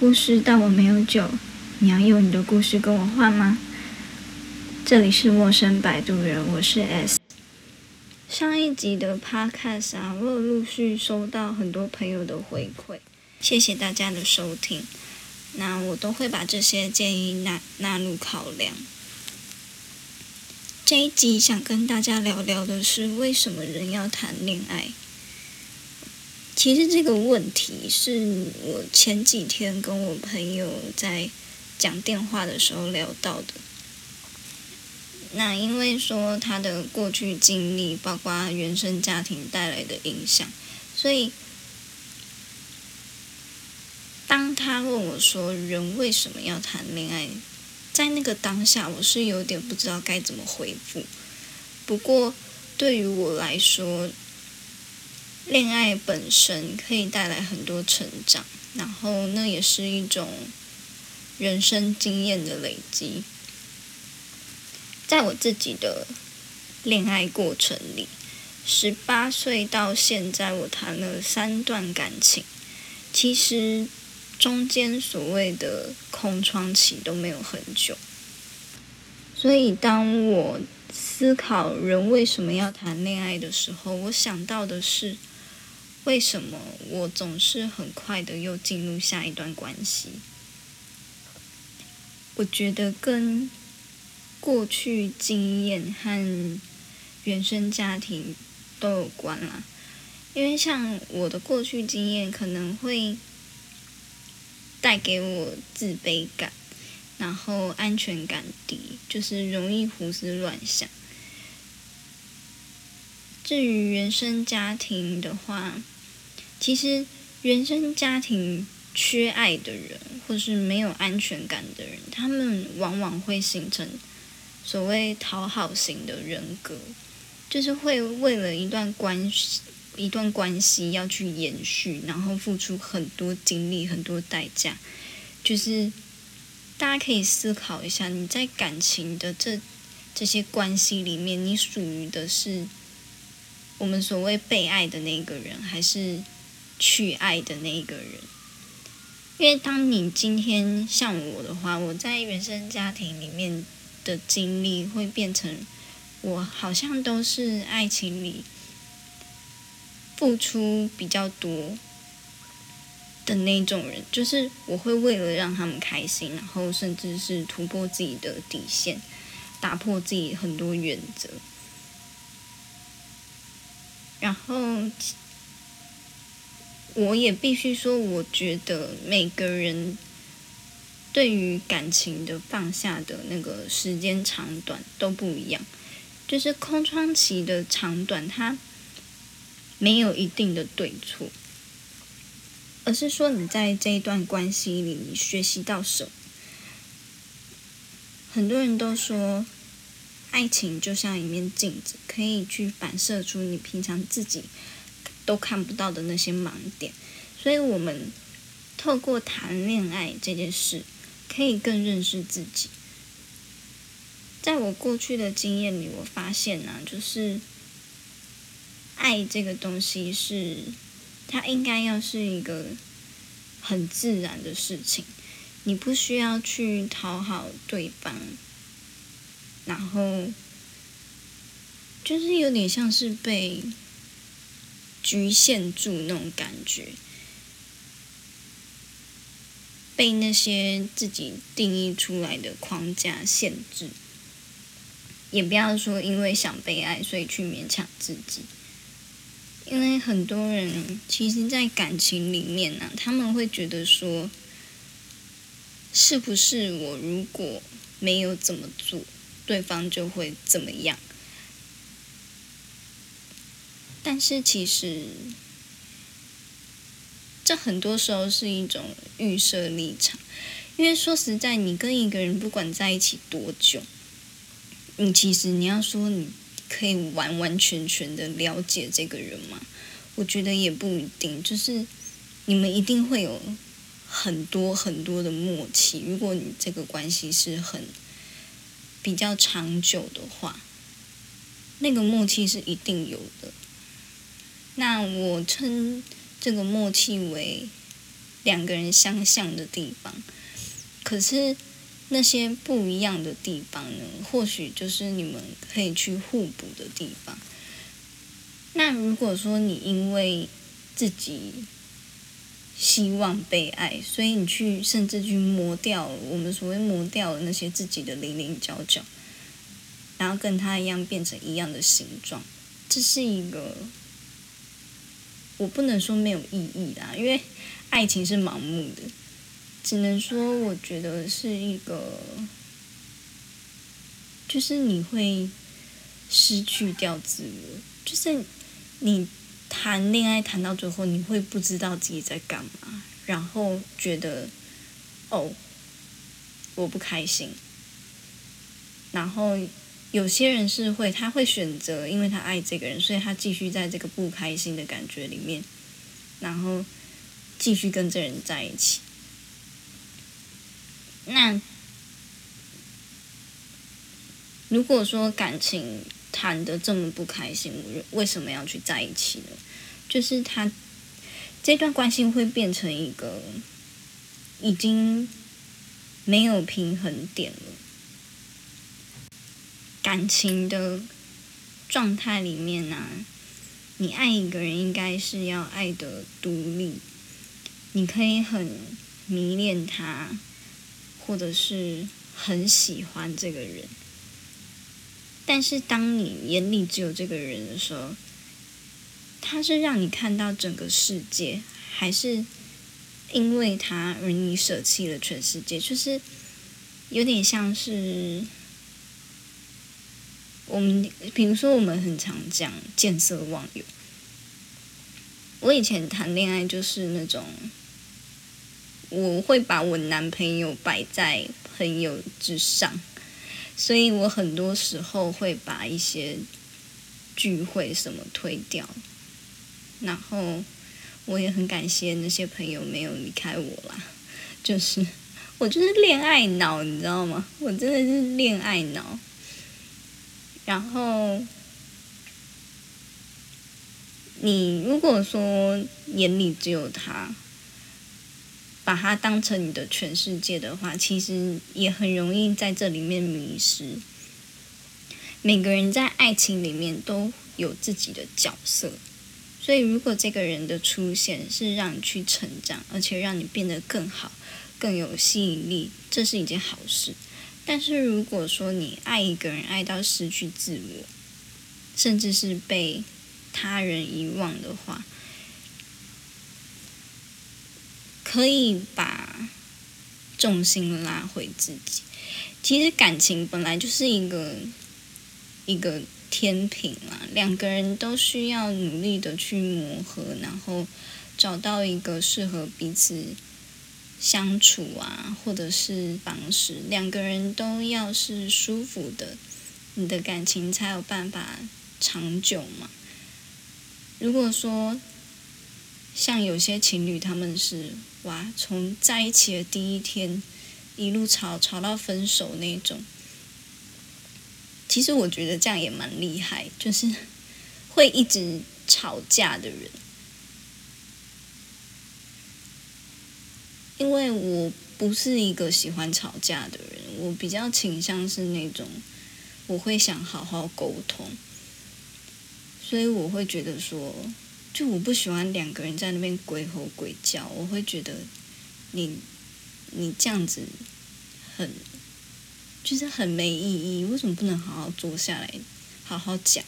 故事，但我没有酒。你要用你的故事跟我换吗？这里是陌生摆渡人，我是 S。上一集的 Podcast 啊，我陆续收到很多朋友的回馈，谢谢大家的收听。那我都会把这些建议纳纳入考量。这一集想跟大家聊聊的是，为什么人要谈恋爱？其实这个问题是我前几天跟我朋友在讲电话的时候聊到的。那因为说他的过去经历，包括原生家庭带来的影响，所以当他问我说人为什么要谈恋爱，在那个当下，我是有点不知道该怎么回复。不过对于我来说，恋爱本身可以带来很多成长，然后那也是一种人生经验的累积。在我自己的恋爱过程里，十八岁到现在，我谈了三段感情，其实中间所谓的空窗期都没有很久。所以当我思考人为什么要谈恋爱的时候，我想到的是。为什么我总是很快的又进入下一段关系？我觉得跟过去经验和原生家庭都有关啦。因为像我的过去经验可能会带给我自卑感，然后安全感低，就是容易胡思乱想。至于原生家庭的话，其实原生家庭缺爱的人，或是没有安全感的人，他们往往会形成所谓讨好型的人格，就是会为了一段关系、一段关系要去延续，然后付出很多精力、很多代价。就是大家可以思考一下，你在感情的这这些关系里面，你属于的是。我们所谓被爱的那个人，还是去爱的那一个人？因为当你今天像我的话，我在原生家庭里面的经历会变成，我好像都是爱情里付出比较多的那种人，就是我会为了让他们开心，然后甚至是突破自己的底线，打破自己很多原则。然后，我也必须说，我觉得每个人对于感情的放下的那个时间长短都不一样。就是空窗期的长短，它没有一定的对错，而是说你在这一段关系里，你学习到什么。很多人都说。爱情就像一面镜子，可以去反射出你平常自己都看不到的那些盲点。所以，我们透过谈恋爱这件事，可以更认识自己。在我过去的经验里，我发现呢，就是爱这个东西是，它应该要是一个很自然的事情，你不需要去讨好对方。然后，就是有点像是被局限住那种感觉，被那些自己定义出来的框架限制。也不要说因为想被爱，所以去勉强自己。因为很多人其实，在感情里面呢，他们会觉得说，是不是我如果没有怎么做？对方就会怎么样？是其实，这很多时候是一种预设立场。因为说实在，你跟一个人不管在一起多久，你其实你要说你可以完完全全的了解这个人吗？我觉得也不一定。就是你们一定会有很多很多的默契。如果你这个关系是很。比较长久的话，那个默契是一定有的。那我称这个默契为两个人相像的地方，可是那些不一样的地方呢，或许就是你们可以去互补的地方。那如果说你因为自己希望被爱，所以你去甚至去磨掉我们所谓磨掉的那些自己的零零角角，然后跟他一样变成一样的形状，这是一个我不能说没有意义的，因为爱情是盲目的，只能说我觉得是一个，就是你会失去掉自我，就是。你谈恋爱谈到最后，你会不知道自己在干嘛，然后觉得哦，我不开心。然后有些人是会，他会选择，因为他爱这个人，所以他继续在这个不开心的感觉里面，然后继续跟这人在一起。那如果说感情，谈的这么不开心，为什么要去在一起呢？就是他这段关系会变成一个已经没有平衡点了。感情的状态里面呢，你爱一个人应该是要爱的独立，你可以很迷恋他，或者是很喜欢这个人。但是，当你眼里只有这个人的时候，他是让你看到整个世界，还是因为他而你舍弃了全世界？就是有点像是我们，比如说我们很常讲见色忘友。我以前谈恋爱就是那种，我会把我男朋友摆在朋友之上。所以我很多时候会把一些聚会什么推掉，然后我也很感谢那些朋友没有离开我啦。就是我就是恋爱脑，你知道吗？我真的是恋爱脑。然后你如果说眼里只有他。把他当成你的全世界的话，其实也很容易在这里面迷失。每个人在爱情里面都有自己的角色，所以如果这个人的出现是让你去成长，而且让你变得更好、更有吸引力，这是一件好事。但是如果说你爱一个人爱到失去自我，甚至是被他人遗忘的话，可以把重心拉回自己。其实感情本来就是一个一个天平啦，两个人都需要努力的去磨合，然后找到一个适合彼此相处啊，或者是方式。两个人都要是舒服的，你的感情才有办法长久嘛。如果说像有些情侣，他们是。哇！从在一起的第一天，一路吵吵到分手那种，其实我觉得这样也蛮厉害，就是会一直吵架的人。因为我不是一个喜欢吵架的人，我比较倾向是那种我会想好好沟通，所以我会觉得说。就我不喜欢两个人在那边鬼吼鬼叫，我会觉得你你这样子很就是很没意义。为什么不能好好坐下来好好讲？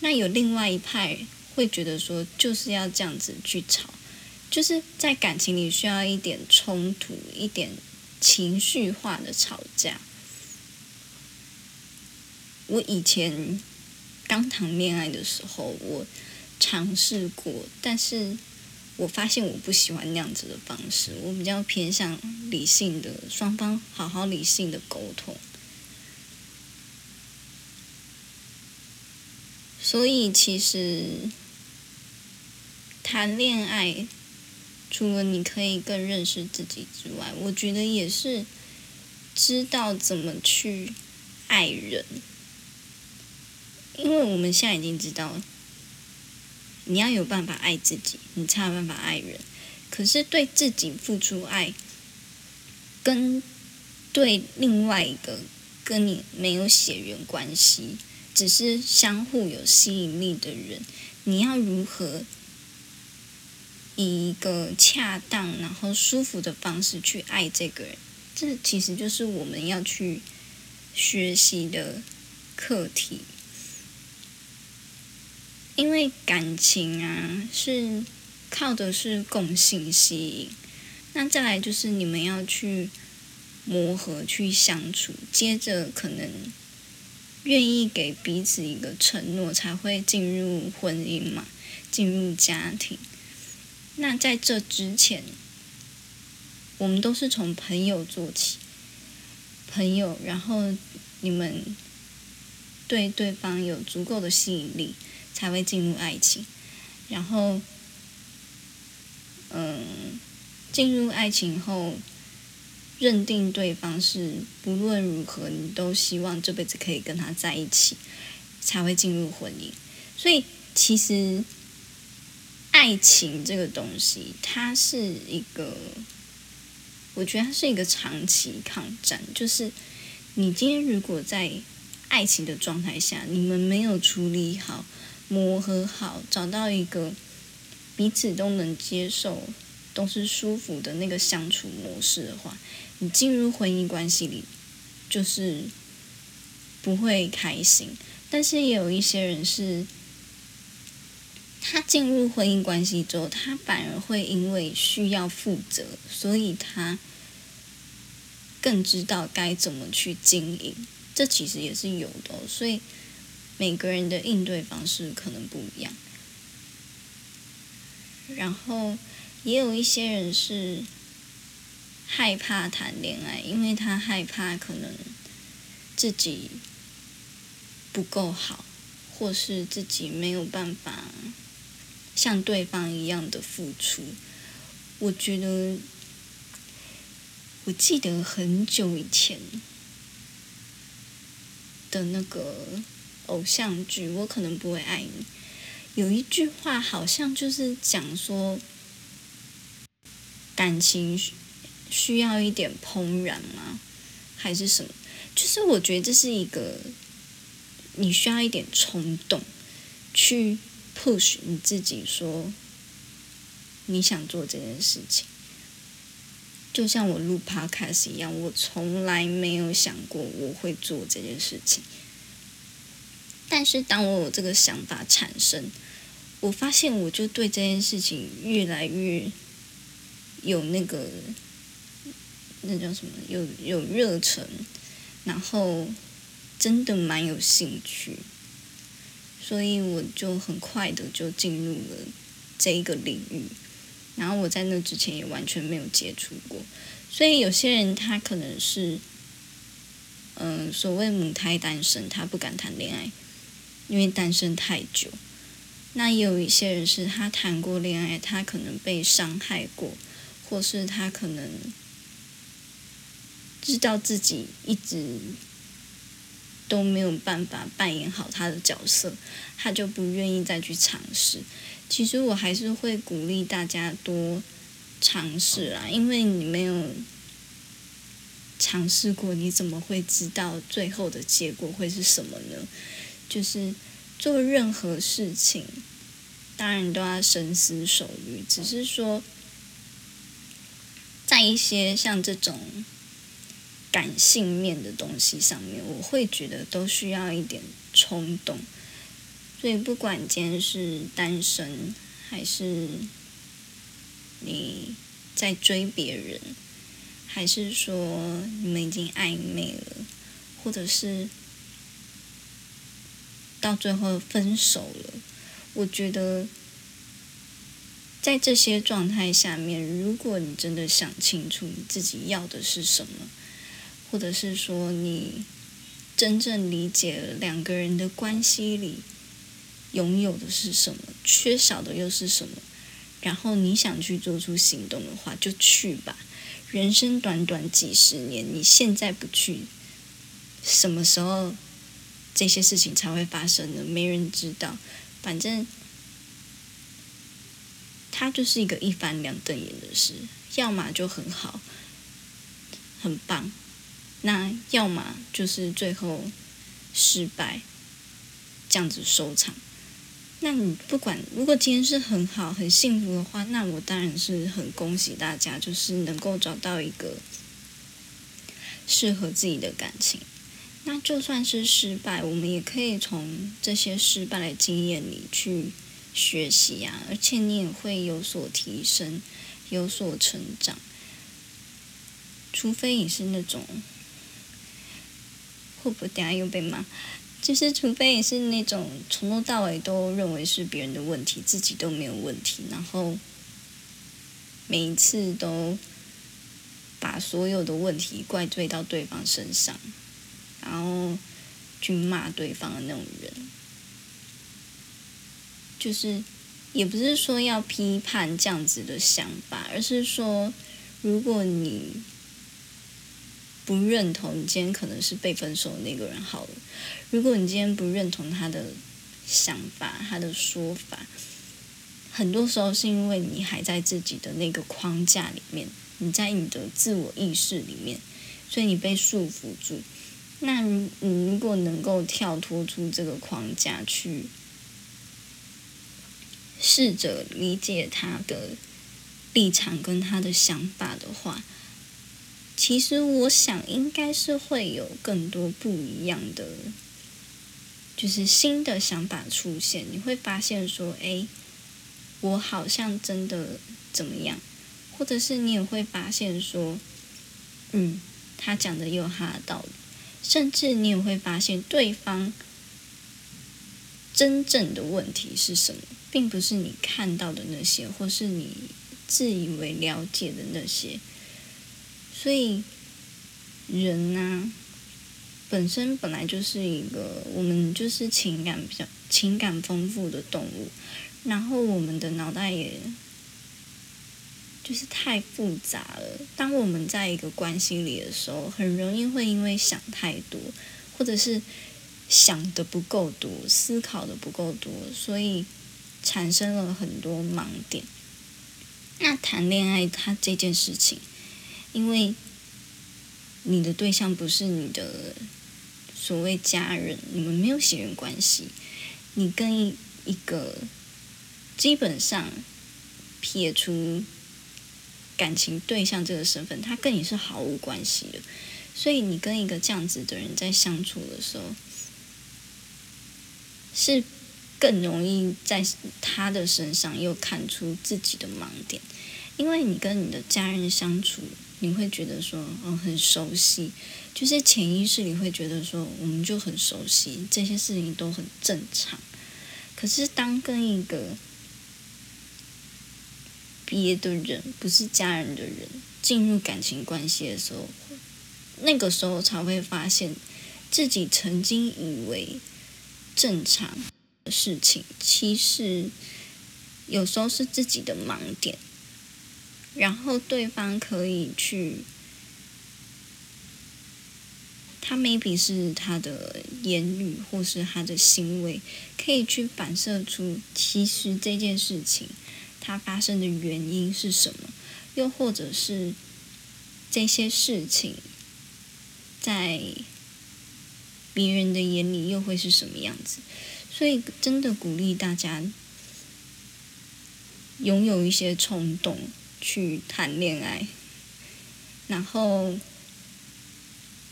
那有另外一派会觉得说就是要这样子去吵，就是在感情里需要一点冲突，一点情绪化的吵架。我以前刚谈恋爱的时候，我。尝试过，但是我发现我不喜欢那样子的方式。我比较偏向理性的，双方好好理性的沟通。所以其实谈恋爱，除了你可以更认识自己之外，我觉得也是知道怎么去爱人，因为我们现在已经知道。你要有办法爱自己，你才有办法爱人。可是对自己付出爱，跟对另外一个跟你没有血缘关系，只是相互有吸引力的人，你要如何以一个恰当然后舒服的方式去爱这个人？这其实就是我们要去学习的课题。因为感情啊，是靠的是共性吸引，那再来就是你们要去磨合、去相处，接着可能愿意给彼此一个承诺，才会进入婚姻嘛，进入家庭。那在这之前，我们都是从朋友做起，朋友，然后你们对对方有足够的吸引力。才会进入爱情，然后，嗯，进入爱情后，认定对方是不论如何你都希望这辈子可以跟他在一起，才会进入婚姻。所以，其实爱情这个东西，它是一个，我觉得它是一个长期抗战。就是你今天如果在爱情的状态下，你们没有处理好。磨合好，找到一个彼此都能接受、都是舒服的那个相处模式的话，你进入婚姻关系里就是不会开心。但是也有一些人是，他进入婚姻关系之后，他反而会因为需要负责，所以他更知道该怎么去经营。这其实也是有的，所以。每个人的应对方式可能不一样，然后也有一些人是害怕谈恋爱，因为他害怕可能自己不够好，或是自己没有办法像对方一样的付出。我觉得，我记得很久以前的那个。偶像剧，我可能不会爱你。有一句话好像就是讲说，感情需要一点怦然吗？还是什么？就是我觉得这是一个，你需要一点冲动，去 push 你自己，说你想做这件事情。就像我录 podcast 一样，我从来没有想过我会做这件事情。但是当我有这个想法产生，我发现我就对这件事情越来越有那个那叫什么有有热忱，然后真的蛮有兴趣，所以我就很快的就进入了这一个领域。然后我在那之前也完全没有接触过，所以有些人他可能是嗯所谓母胎单身，他不敢谈恋爱。因为单身太久，那也有一些人是他谈过恋爱，他可能被伤害过，或是他可能知道自己一直都没有办法扮演好他的角色，他就不愿意再去尝试。其实我还是会鼓励大家多尝试啦，因为你没有尝试过，你怎么会知道最后的结果会是什么呢？就是做任何事情，当然都要深思熟虑。只是说，在一些像这种感性面的东西上面，我会觉得都需要一点冲动。所以，不管今天是单身，还是你在追别人，还是说你们已经暧昧了，或者是。到最后分手了，我觉得，在这些状态下面，如果你真的想清楚你自己要的是什么，或者是说你真正理解了两个人的关系里拥有的是什么，缺少的又是什么，然后你想去做出行动的话，就去吧。人生短短几十年，你现在不去，什么时候？这些事情才会发生呢，没人知道。反正它就是一个一翻两瞪眼的事，要么就很好，很棒，那要么就是最后失败，这样子收场。那你不管，如果今天是很好、很幸福的话，那我当然是很恭喜大家，就是能够找到一个适合自己的感情。那就算是失败，我们也可以从这些失败的经验里去学习啊，而且你也会有所提升，有所成长。除非你是那种，会不会等下又被骂？就是除非你是那种从头到尾都认为是别人的问题，自己都没有问题，然后每一次都把所有的问题怪罪到对方身上。然后去骂对方的那种人，就是也不是说要批判这样子的想法，而是说，如果你不认同你今天可能是被分手的那个人好了，如果你今天不认同他的想法、他的说法，很多时候是因为你还在自己的那个框架里面，你在你的自我意识里面，所以你被束缚住。那如你如果能够跳脱出这个框架，去试着理解他的立场跟他的想法的话，其实我想应该是会有更多不一样的，就是新的想法出现。你会发现说，哎，我好像真的怎么样，或者是你也会发现说，嗯，他讲的有他的道理。甚至你也会发现，对方真正的问题是什么，并不是你看到的那些，或是你自以为了解的那些。所以，人呢，本身本来就是一个，我们就是情感比较情感丰富的动物，然后我们的脑袋也。就是太复杂了。当我们在一个关系里的时候，很容易会因为想太多，或者是想的不够多，思考的不够多，所以产生了很多盲点。那谈恋爱，它这件事情，因为你的对象不是你的所谓家人，你们没有血缘关系，你跟一一个基本上撇除。感情对象这个身份，他跟你是毫无关系的，所以你跟一个这样子的人在相处的时候，是更容易在他的身上又看出自己的盲点，因为你跟你的家人相处，你会觉得说，嗯，很熟悉，就是潜意识里会觉得说，我们就很熟悉，这些事情都很正常，可是当跟一个别的人不是家人的人进入感情关系的时候，那个时候才会发现自己曾经以为正常的事情，其实有时候是自己的盲点。然后对方可以去，他 maybe 是他的言语或是他的行为，可以去反射出其实这件事情。它发生的原因是什么？又或者是这些事情在别人的眼里又会是什么样子？所以，真的鼓励大家拥有一些冲动去谈恋爱，然后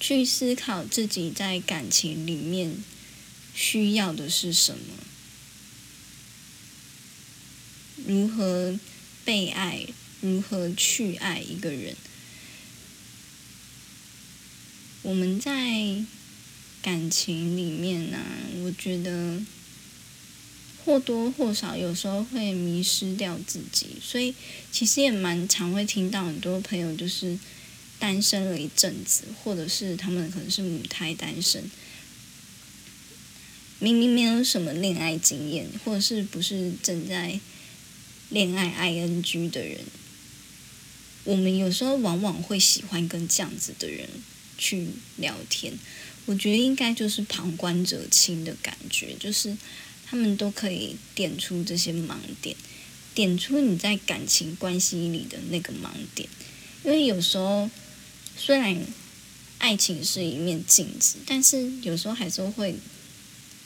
去思考自己在感情里面需要的是什么。如何被爱？如何去爱一个人？我们在感情里面呢，我觉得或多或少有时候会迷失掉自己，所以其实也蛮常会听到很多朋友就是单身了一阵子，或者是他们可能是母胎单身，明明没有什么恋爱经验，或者是不是正在。恋爱 ing 的人，我们有时候往往会喜欢跟这样子的人去聊天。我觉得应该就是旁观者清的感觉，就是他们都可以点出这些盲点，点出你在感情关系里的那个盲点，因为有时候虽然爱情是一面镜子，但是有时候还是会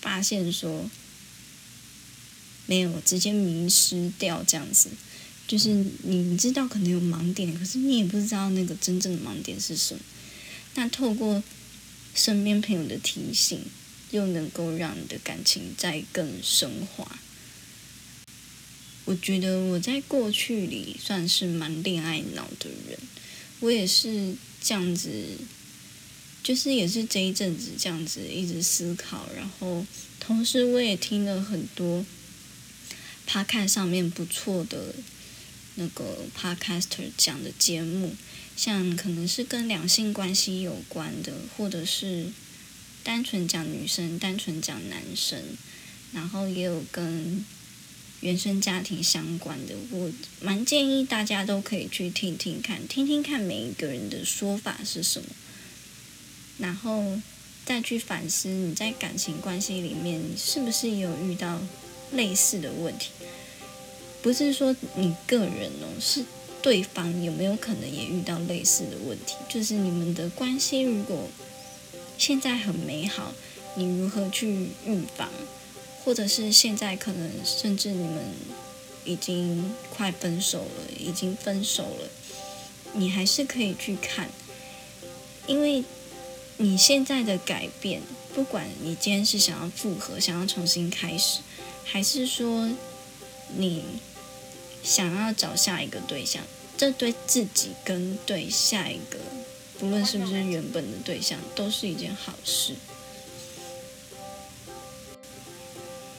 发现说没有直接迷失掉这样子，就是你知道可能有盲点，可是你也不知道那个真正的盲点是什么。那透过身边朋友的提醒，又能够让你的感情再更升华。我觉得我在过去里算是蛮恋爱脑的人，我也是这样子，就是也是这一阵子这样子一直思考，然后同时我也听了很多 p 看上面不错的那个 podcaster 讲的节目，像可能是跟两性关系有关的，或者是单纯讲女生、单纯讲男生，然后也有跟。原生家庭相关的，我蛮建议大家都可以去听听看，听听看每一个人的说法是什么，然后再去反思你在感情关系里面是不是也有遇到类似的问题。不是说你个人哦，是对方有没有可能也遇到类似的问题？就是你们的关系如果现在很美好，你如何去预防？或者是现在可能甚至你们已经快分手了，已经分手了，你还是可以去看，因为你现在的改变，不管你今天是想要复合，想要重新开始，还是说你想要找下一个对象，这对自己跟对下一个，不论是不是原本的对象，都是一件好事。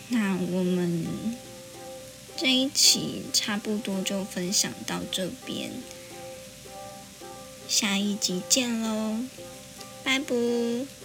那我们这一期差不多就分享到这边，下一集见喽，拜拜。